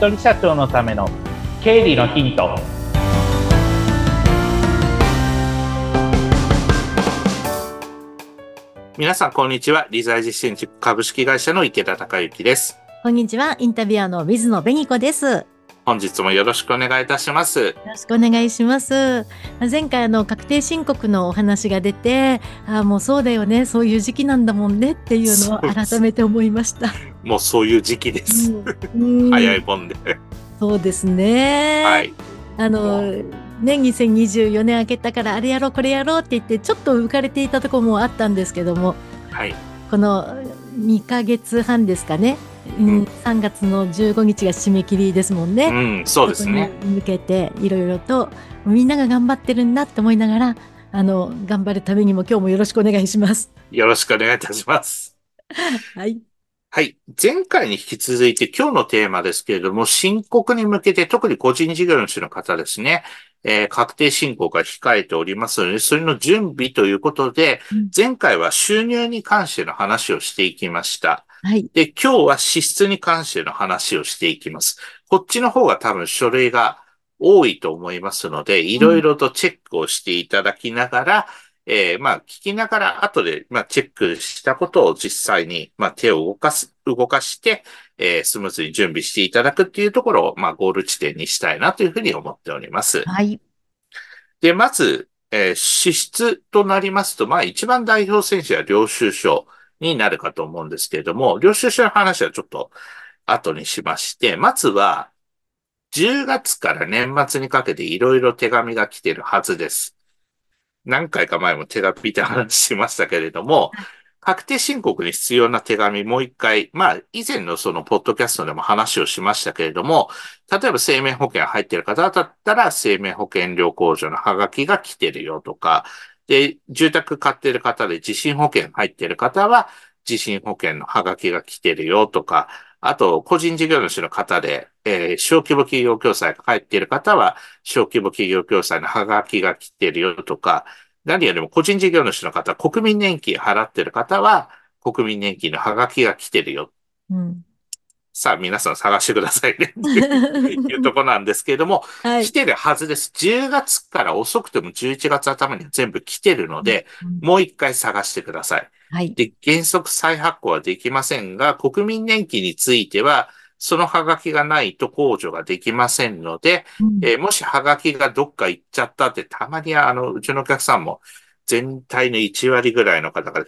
人社長のための経理のヒント。皆さんこんにちは。理財実践塾株式会社の池田孝之です。こんにちは。インタビュアーの水野紅子です。本日もよろしくお願いいたします。よろしくお願いします。前回あの確定申告のお話が出て、あもうそうだよね、そういう時期なんだもんねっていうのを改めて思いました。もうそういう時期です。うん、早いもんで。そうですね。はい。あの、ね、2024年明けたからあれやろうこれやろうって言ってちょっと浮かれていたところもあったんですけども、はい、この2か月半ですかねうん、3月の15日が締め切りですもんね。うん、そうですね。向けていろいろとみんなが頑張ってるんだって思いながら、あの頑張るためにも今日もよろしくお願いします。よろしくお願いいたします。はい。はい。前回に引き続いて今日のテーマですけれども、申告に向けて特に個人事業主の方ですね、えー、確定申告が控えておりますので、それの準備ということで、うん、前回は収入に関しての話をしていきました。はい。で、今日は支出に関しての話をしていきます。こっちの方が多分書類が多いと思いますので、いろいろとチェックをしていただきながら、うん、えー、まあ、聞きながら後で、まあ、チェックしたことを実際に、まあ、手を動かす、動かして、えー、スムーズに準備していただくっていうところを、まあ、ゴール地点にしたいなというふうに思っております。はい。で、まず、えー、支出となりますと、まあ、一番代表選手は領収書。になるかと思うんですけれども、領収書の話はちょっと後にしまして、まずは、10月から年末にかけていろいろ手紙が来てるはずです。何回か前も手紙って話しましたけれども、確定申告に必要な手紙もう一回、まあ以前のそのポッドキャストでも話をしましたけれども、例えば生命保険入ってる方だったら生命保険料控除のハガキが来てるよとか、で、住宅買ってる方で地震保険入ってる方は、地震保険のハガキが来てるよとか、あと、個人事業主の方で、えー、小規模企業共済が入っている方は、小規模企業共済のハガキが来てるよとか、何よりも個人事業主の方、国民年金払ってる方は、国民年金のハガキが来てるよ。うん、さあ、皆さん探してくださいね。いうとこなんですけれども、はい、来てるはずです。10月から遅くても11月頭には全部来てるので、うん、もう一回探してください。はい。で、原則再発行はできませんが、国民年金については、そのハガキがないと控除ができませんので、うん、えー、もしハガキがどっか行っちゃったって、たまにあの、うちのお客さんも全体の1割ぐらいの方が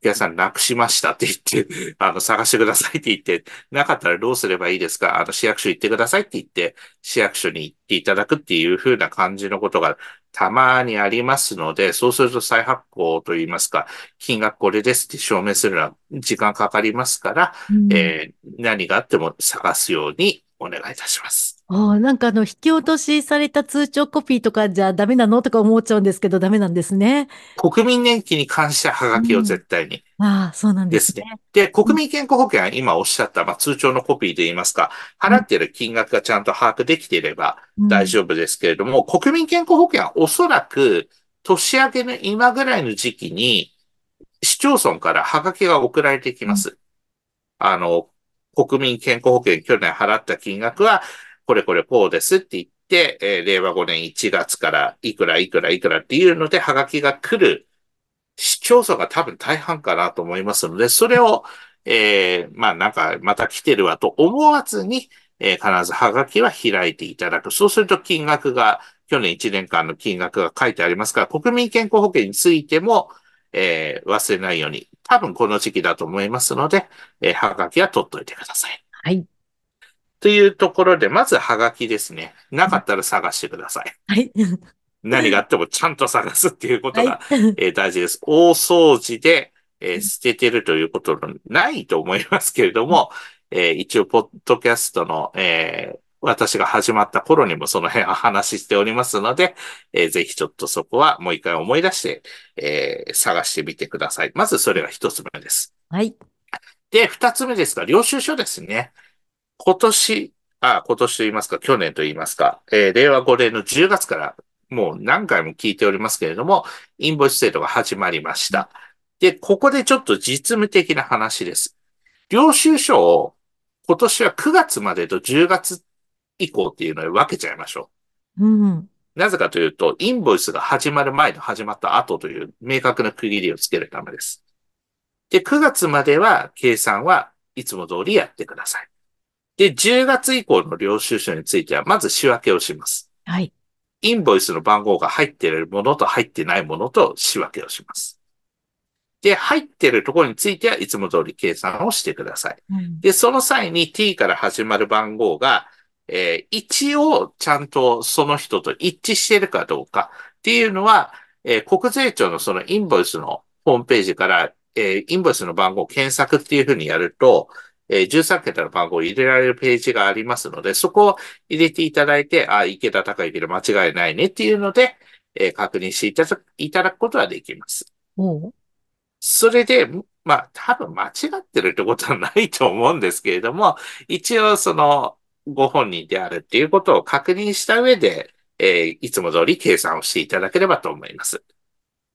皆さんなくしましたって言って、あの、探してくださいって言って、なかったらどうすればいいですか？あの、市役所行ってくださいって言って、市役所に行っていただくっていう風な感じのことがたまにありますので、そうすると再発行といいますか、金額これですって証明するのは時間かかりますから、うん、えー、何があっても探すようにお願いいたします。ああ、なんかあの、引き落としされた通帳コピーとかじゃダメなのとか思っちゃうんですけど、ダメなんですね。国民年金に関してはハガキを絶対に。うん、ああ、そうなんですね。で、国民健康保険は今おっしゃった、まあ、通帳のコピーで言いますか、払っている金額がちゃんと把握できていれば大丈夫ですけれども、うん、国民健康保険はおそらく年明けの今ぐらいの時期に、市町村からハガキが送られてきます。うん、あの、国民健康保険去年払った金額は、これこれこうですって言って、えー、令和5年1月からいくらいくらいくらっていうので、ハガキが来る市町村が多分大半かなと思いますので、それを、えー、まあなんかまた来てるわと思わずに、えー、必ずハガキは開いていただく。そうすると金額が、去年1年間の金額が書いてありますから、国民健康保険についても、えー、忘れないように、多分この時期だと思いますので、えー、ハガキは取っといてください。はい。というところで、まずはがきですね。なかったら探してください。はい。何があってもちゃんと探すっていうことが、はい、えー、大事です。大掃除で、えー、捨ててるということのないと思いますけれども、えー、一応、ポッドキャストの、えー、私が始まった頃にもその辺は話しておりますので、えー、ぜひちょっとそこはもう一回思い出して、えー、探してみてください。まずそれが一つ目です。はい。で、二つ目ですが、領収書ですね。今年、あ、今年と言いますか、去年と言いますか、えー、令和5年の10月からもう何回も聞いておりますけれども、インボイス制度が始まりました。で、ここでちょっと実務的な話です。領収書を今年は9月までと10月以降っていうのを分けちゃいましょう。うん。なぜかというと、インボイスが始まる前と始まった後という明確な区切りをつけるためです。で、9月までは計算はいつも通りやってください。で、10月以降の領収書については、まず仕分けをします。はい。インボイスの番号が入っているものと入ってないものと仕分けをします。で、入っているところについてはいつも通り計算をしてください。うん、で、その際に t から始まる番号が、えー、一応ちゃんとその人と一致しているかどうかっていうのは、えー、国税庁のそのインボイスのホームページから、えー、インボイスの番号を検索っていうふうにやると、えー、13桁の番号を入れられるページがありますので、そこを入れていただいて、あ、池田高之で間違いないねっていうので、えー、確認していただいただくことはできます。それで、まあ、多分間違ってるってことはないと思うんですけれども、一応その、ご本人であるっていうことを確認した上で、えー、いつも通り計算をしていただければと思います。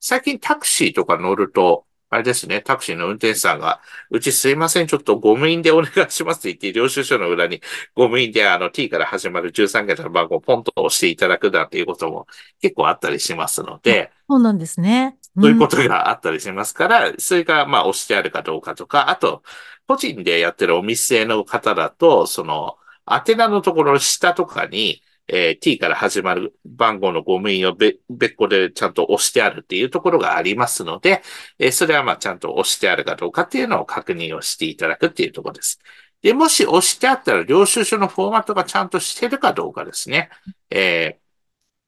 最近タクシーとか乗ると、あれですね、タクシーの運転手さんが、うちすいません、ちょっとゴム印でお願いしますって言って、領収書の裏にゴム印であの T から始まる13桁の番号をポンと押していただくなんていうことも結構あったりしますので、そうなんですね。うん、そういうことがあったりしますから、それがまあ押してあるかどうかとか、あと、個人でやってるお店の方だと、その、宛名のところの下とかに、えー、t から始まる番号のゴム印を別個でちゃんと押してあるっていうところがありますので、えー、それはまあちゃんと押してあるかどうかっていうのを確認をしていただくっていうところです。で、もし押してあったら領収書のフォーマットがちゃんとしてるかどうかですね。え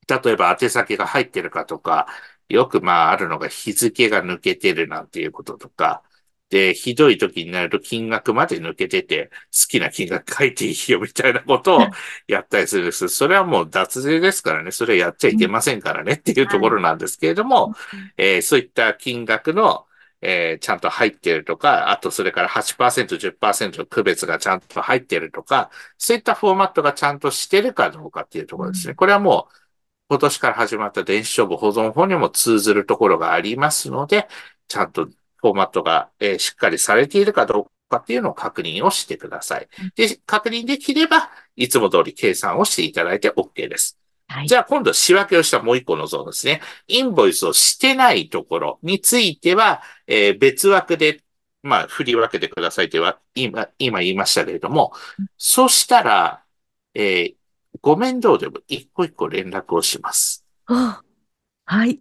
ー、例えば宛先が入ってるかとか、よくまああるのが日付が抜けてるなんていうこととか、で、ひどい時になると金額まで抜けてて、好きな金額書いていいよみたいなことをやったりするんです。それはもう脱税ですからね、それやっちゃいけませんからね。っていうところなんですけれども、えー、そういった金額の、えー、ちゃんと入ってるとか、あとそれから8%、10%の区別がちゃんと入ってるとか、そういったフォーマットがちゃんとしてるかどうかっていうところですね。これはもう、今年から始まった電子処分保存法にも通ずるところがありますので、ちゃんとフォーマットが、えー、しっかりされているかどうかっていうのを確認をしてください。で、確認できれば、いつも通り計算をしていただいて OK です。はい、じゃあ今度仕分けをしたもう一個のゾーンですね。インボイスをしてないところについては、えー、別枠で、まあ、振り分けてくださいとは、今、今言いましたけれども、そしたら、えー、ご面倒でも一個一個連絡をします。はい。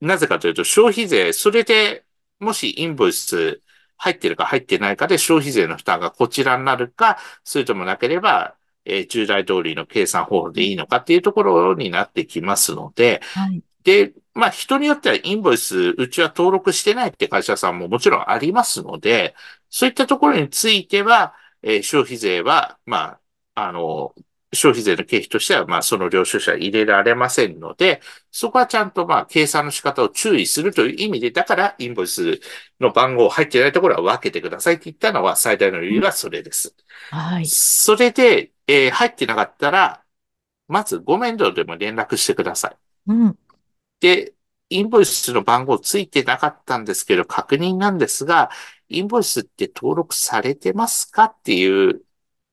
なぜかというと、消費税、それで、もしインボイス入ってるか入ってないかで消費税の負担がこちらになるか、それともなければ、えー、従来通りの計算方法でいいのかっていうところになってきますので、はい、で、まあ人によってはインボイス、うちは登録してないって会社さんももちろんありますので、そういったところについては、えー、消費税は、まあ、あの、消費税の経費としては、まあ、その領収書は入れられませんので、そこはちゃんと、まあ、計算の仕方を注意するという意味で、だから、インボイスの番号入ってないところは分けてくださいって言ったのは、最大の理由はそれです。はい。それで、えー、入ってなかったら、まず、ご面倒でも連絡してください。うん。で、インボイスの番号ついてなかったんですけど、確認なんですが、インボイスって登録されてますかっていう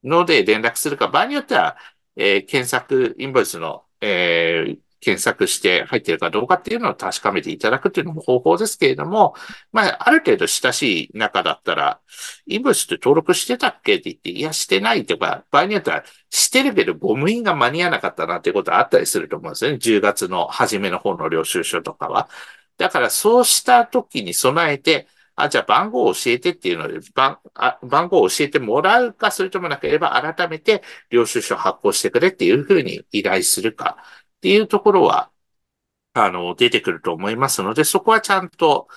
ので連絡するか、場合によっては、えー、検索、インボイスの、えー、検索して入ってるかどうかっていうのを確かめていただくっていうのも方法ですけれども、まあ、ある程度親しい中だったら、インボイスって登録してたっけって言って、いや、してないとか、場合によっては、してるけど、ゴム印が間に合わなかったなっていうことはあったりすると思うんですよね。10月の初めの方の領収書とかは。だから、そうした時に備えて、あ、じゃあ番号を教えてっていうので、番あ番号を教えてもらうか、それともなければ改めて領収書発行してくれっていうふうに依頼するかっていうところは、あの、出てくると思いますので、そこはちゃんと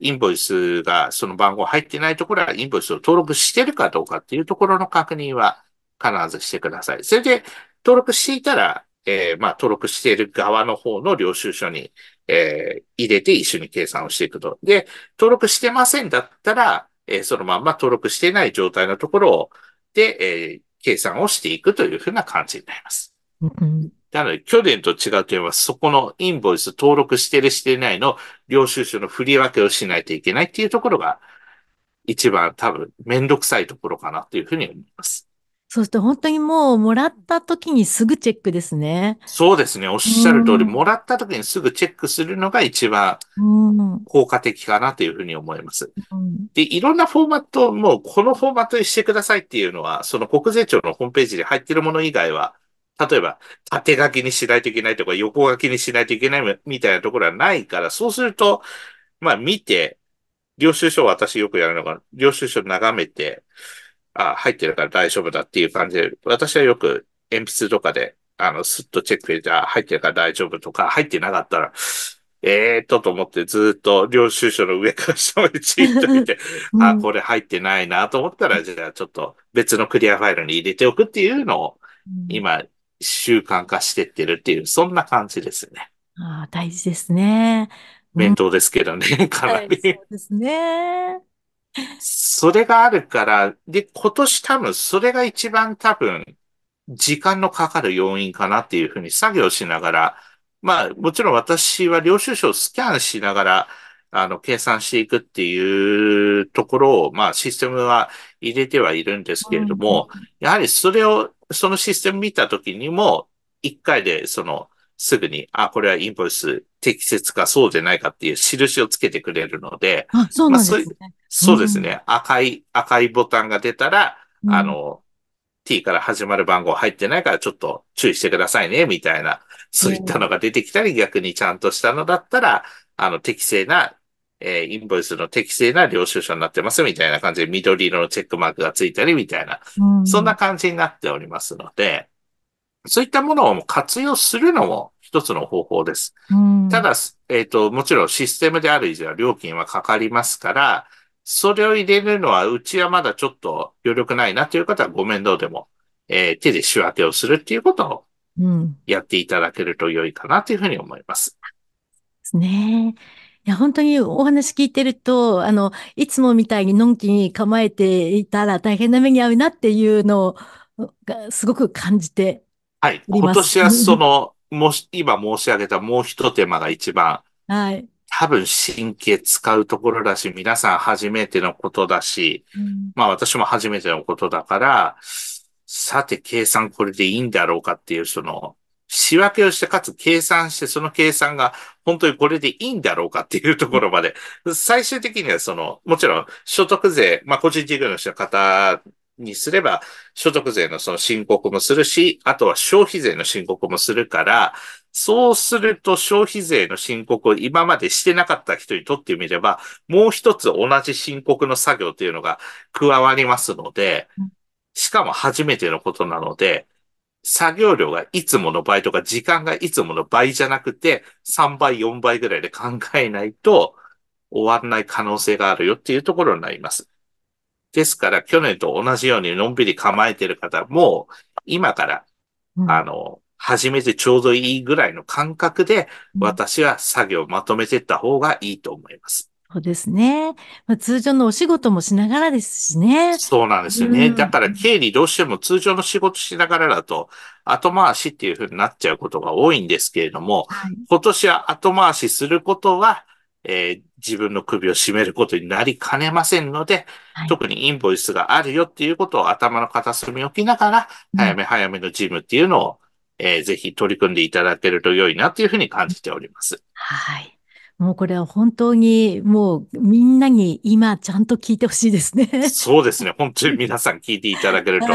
インボイスがその番号入ってないところはインボイスを登録してるかどうかっていうところの確認は必ずしてください。それで登録していたら、えー、まあ、登録している側の方の領収書に、えー、入れて一緒に計算をしていくと。で、登録してませんだったら、えー、そのまんま登録していない状態のところで、えー、計算をしていくというふうな感じになります。なので、去年と違うといえば、そこのインボイス登録してるしてないの領収書の振り分けをしないといけないっていうところが、一番多分めんどくさいところかなというふうに思います。そうすると本当にもうもらった時にすぐチェックですね。そうですね。おっしゃる通り、もらった時にすぐチェックするのが一番効果的かなというふうに思います。うん、で、いろんなフォーマット、もうこのフォーマットにしてくださいっていうのは、その国税庁のホームページに入っているもの以外は、例えば縦書きにしないといけないとか横書きにしないといけないみたいなところはないから、そうすると、まあ見て、領収書を私よくやるのが、領収書眺めて、あ、入ってるから大丈夫だっていう感じで、私はよく鉛筆とかで、あの、スッとチェックで、じゃあ入ってるから大丈夫とか、入ってなかったら、ええー、とと思ってずっと領収書の上から下までチーッと見て、うん、あ、これ入ってないなと思ったら、じゃあちょっと別のクリアファイルに入れておくっていうのを、今、習慣化してってるっていう、そんな感じですね。ああ、大事ですね。面倒ですけどね、うん、かなり、そうですね。それがあるから、で、今年多分それが一番多分、時間のかかる要因かなっていうふうに作業しながら、まあ、もちろん私は領収書をスキャンしながら、あの、計算していくっていうところを、まあ、システムは入れてはいるんですけれども、やはりそれを、そのシステム見たときにも、一回で、その、すぐに、あ、これはインボイス適切かそうでないかっていう印をつけてくれるので、あ、そうなんですね。まあ、そうですね、うん、赤い、赤いボタンが出たら、うん、あの、t から始まる番号入ってないからちょっと注意してくださいね、みたいな、そういったのが出てきたり、逆にちゃんとしたのだったら、あの、適正な、えー、インボイスの適正な領収書になってます、みたいな感じで緑色のチェックマークがついたり、みたいな、うん、そんな感じになっておりますので、そういったものを活用するのも一つの方法です。ただ、えっ、ー、と、もちろんシステムである以上は料金はかかりますから、それを入れるのは、うちはまだちょっと余力ないなという方はご面倒でも、えー、手で仕分けをするっていうことをやっていただけると良いかなというふうに思います。ですね。いや、本当にお話聞いてると、あの、いつもみたいにのんきに構えていたら大変な目に遭うなっていうのがすごく感じてはい。今年はその、もし、今申し上げたもう一手間が一番、はい。多分神経使うところだし、皆さん初めてのことだし、うん、まあ私も初めてのことだから、さて計算これでいいんだろうかっていう、その、仕分けをして、かつ計算して、その計算が本当にこれでいいんだろうかっていうところまで、最終的にはその、もちろん所得税、まあ個人事業主の方にすれば、所得税のその申告もするし、あとは消費税の申告もするから、そうすると消費税の申告を今までしてなかった人にとってみれば、もう一つ同じ申告の作業というのが加わりますので、しかも初めてのことなので、作業量がいつもの倍とか時間がいつもの倍じゃなくて、3倍、4倍ぐらいで考えないと終わらない可能性があるよっていうところになります。ですから、去年と同じようにのんびり構えてる方も、今から、うん、あの、始めてちょうどいいぐらいの感覚で、私は作業をまとめていった方がいいと思います。そうですね。まあ、通常のお仕事もしながらですしね。そうなんですよね。うん、だから経理どうしても通常の仕事しながらだと後回しっていうふうになっちゃうことが多いんですけれども、はい、今年は後回しすることはえー、自分の首を絞めることになりかねませんので、はい、特にインボイスがあるよっていうことを頭の片隅に置きながら、早め早めのジムっていうのを、えー、ぜひ取り組んでいただけると良いなというふうに感じております。はい。もうこれは本当にもうみんなに今ちゃんと聞いてほしいですね。そうですね。本当に皆さん聞いていただけると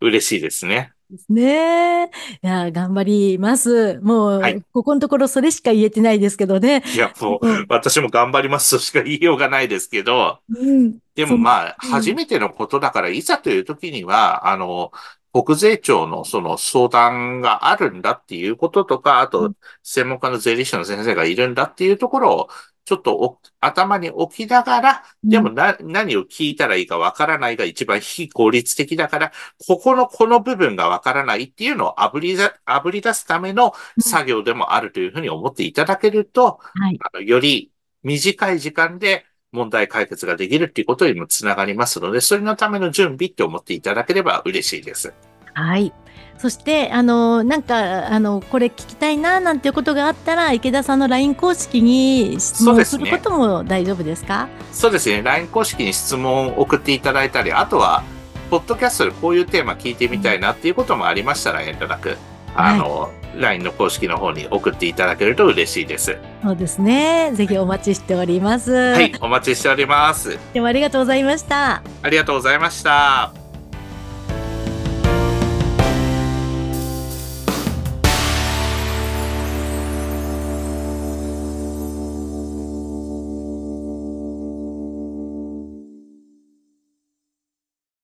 嬉しいですね。ですね。いや、頑張ります。もう、はい、ここのところそれしか言えてないですけどね。いや、もう、うん、私も頑張りますとしか言いようがないですけど、うん、でもまあ、初めてのことだから、いざという時には、あの、国税庁のその相談があるんだっていうこととか、あと、専門家の税理士の先生がいるんだっていうところを、ちょっと頭に置きながら、でもな、うん、何を聞いたらいいかわからないが一番非効率的だから、ここのこの部分がわからないっていうのを炙り炙り出すための作業でもあるというふうに思っていただけると、うんはい、あのより短い時間で問題解決ができるっていうことにもつながりますので、それのための準備って思っていただければ嬉しいです。はい。そして、あの、なんか、あの、これ聞きたいな、なんていうことがあったら、池田さんの LINE 公式に質問することも大丈夫ですか？そうですね。LINE 公式に質問を送っていただいたり、あとは、ポッドキャストでこういうテーマ聞いてみたいなっていうこともありましたら、遠慮なく、あの、はい、LINE の公式の方に送っていただけると嬉しいです。そうですね。ぜひお待ちしております。はい、お待ちしております。でもありがとうございました。ありがとうございました。